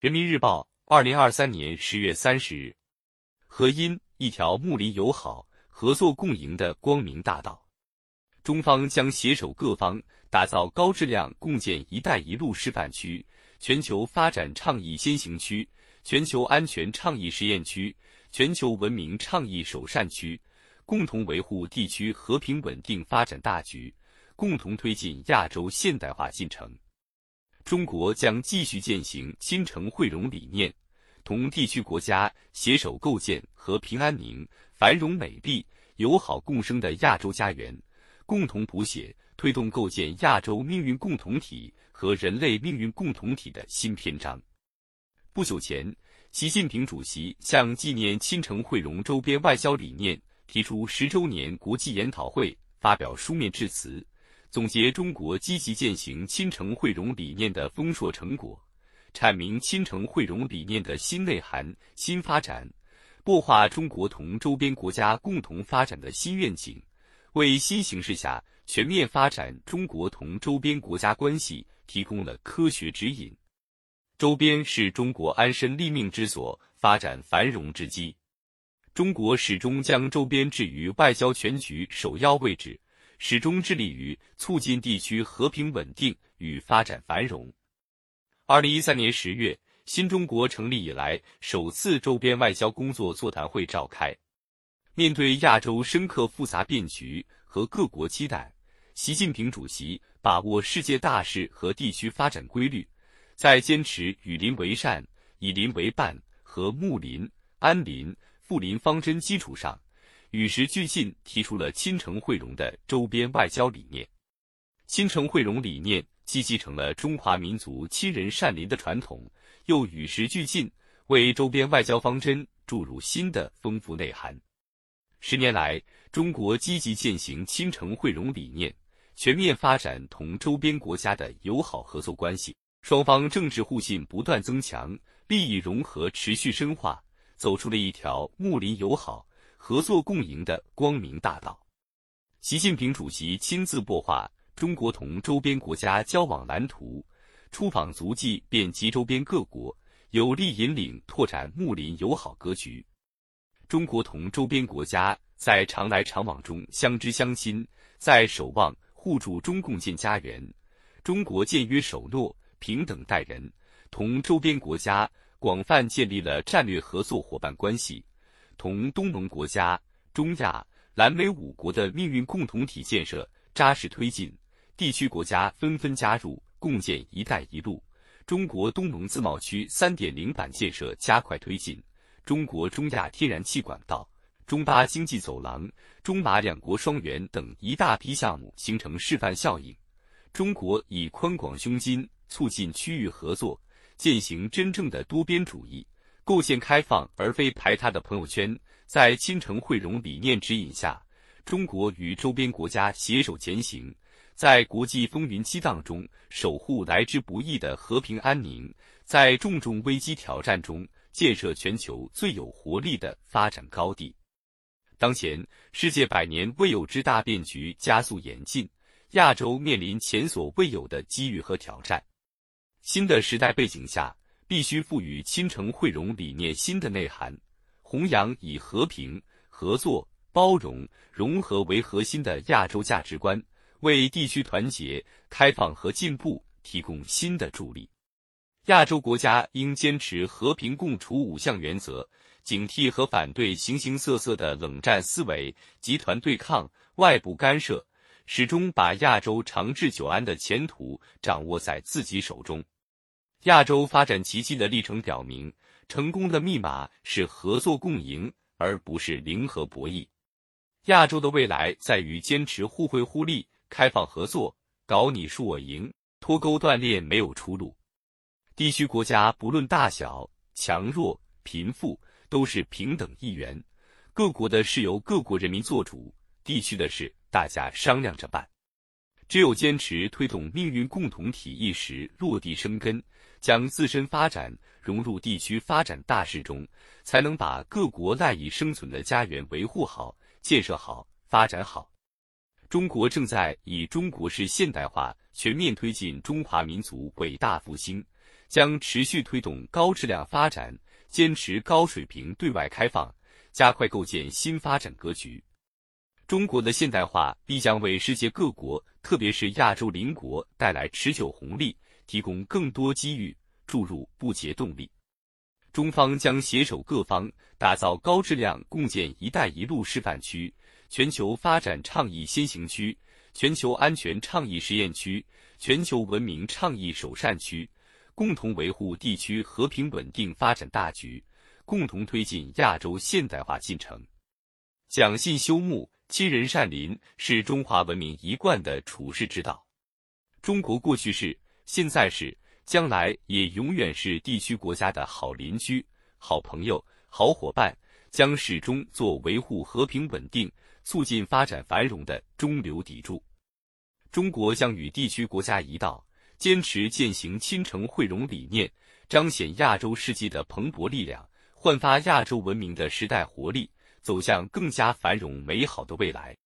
人民日报，二零二三年十月三十日，合因一条睦邻友好、合作共赢的光明大道。中方将携手各方，打造高质量共建“一带一路”示范区、全球发展倡议先行区、全球安全倡议实验区、全球文明倡议首善区，共同维护地区和平稳定发展大局，共同推进亚洲现代化进程。中国将继续践行亲诚惠容理念，同地区国家携手构建和平安宁、繁荣美丽、友好共生的亚洲家园，共同谱写推动构建亚洲命运共同体和人类命运共同体的新篇章。不久前，习近平主席向纪念亲诚惠容周边外交理念提出十周年国际研讨会发表书面致辞。总结中国积极践行亲诚惠容理念的丰硕成果，阐明亲诚惠容理念的新内涵、新发展，擘画中国同周边国家共同发展的新愿景，为新形势下全面发展中国同周边国家关系提供了科学指引。周边是中国安身立命之所、发展繁荣之基，中国始终将周边置于外交全局首要位置。始终致力于促进地区和平稳定与发展繁荣。二零一三年十月，新中国成立以来首次周边外交工作座谈会召开。面对亚洲深刻复杂变局和各国期待，习近平主席把握世界大势和地区发展规律，在坚持与邻为善、以邻为伴和睦邻、安邻、富邻方针基础上。与时俱进，提出了亲诚惠容的周边外交理念。亲诚惠容理念既继承了中华民族亲仁善邻的传统，又与时俱进，为周边外交方针注入新的丰富内涵。十年来，中国积极践行亲诚惠容理念，全面发展同周边国家的友好合作关系，双方政治互信不断增强，利益融合持续深化，走出了一条睦邻友好。合作共赢的光明大道。习近平主席亲自擘画中国同周边国家交往蓝图，出访足迹遍及周边各国，有力引领拓展睦邻友好格局。中国同周边国家在常来常往中相知相亲，在守望互助中共建家园。中国践约守诺，平等待人，同周边国家广泛建立了战略合作伙伴关系。同东盟国家、中亚、南美五国的命运共同体建设扎实推进，地区国家纷纷加入共建“一带一路”。中国东盟自贸区3.0版建设加快推进，中国中亚天然气管道、中巴经济走廊、中马两国双园等一大批项目形成示范效应。中国以宽广胸襟促进区域合作，践行真正的多边主义。构建开放而非排他的朋友圈，在亲诚惠容理念指引下，中国与周边国家携手前行，在国际风云激荡中守护来之不易的和平安宁，在重重危机挑战中建设全球最有活力的发展高地。当前，世界百年未有之大变局加速演进，亚洲面临前所未有的机遇和挑战。新的时代背景下。必须赋予亲诚惠容理念新的内涵，弘扬以和平、合作、包容、融合为核心的亚洲价值观，为地区团结、开放和进步提供新的助力。亚洲国家应坚持和平共处五项原则，警惕和反对形形色色的冷战思维、集团对抗、外部干涉，始终把亚洲长治久安的前途掌握在自己手中。亚洲发展奇迹的历程表明，成功的密码是合作共赢，而不是零和博弈。亚洲的未来在于坚持互惠互利、开放合作，搞你输我赢，脱钩断裂没有出路。地区国家不论大小、强弱、贫富，都是平等一员。各国的事由各国人民做主，地区的事大家商量着办。只有坚持推动命运共同体意识落地生根。将自身发展融入地区发展大势中，才能把各国赖以生存的家园维护好、建设好、发展好。中国正在以中国式现代化全面推进中华民族伟大复兴，将持续推动高质量发展，坚持高水平对外开放，加快构建新发展格局。中国的现代化必将为世界各国，特别是亚洲邻国带来持久红利，提供更多机遇，注入不竭动力。中方将携手各方，打造高质量共建“一带一路”示范区、全球发展倡议先行区、全球安全倡议实验区、全球文明倡议首善区。共同维护地区和平稳定发展大局，共同推进亚洲现代化进程。讲信修睦，亲仁善邻，是中华文明一贯的处世之道。中国过去是，现在是，将来也永远是地区国家的好邻居、好朋友、好伙伴，将始终做维护和平稳定、促进发展繁荣的中流砥柱。中国将与地区国家一道。坚持践行亲诚惠容理念，彰显亚洲世界的蓬勃力量，焕发亚洲文明的时代活力，走向更加繁荣美好的未来。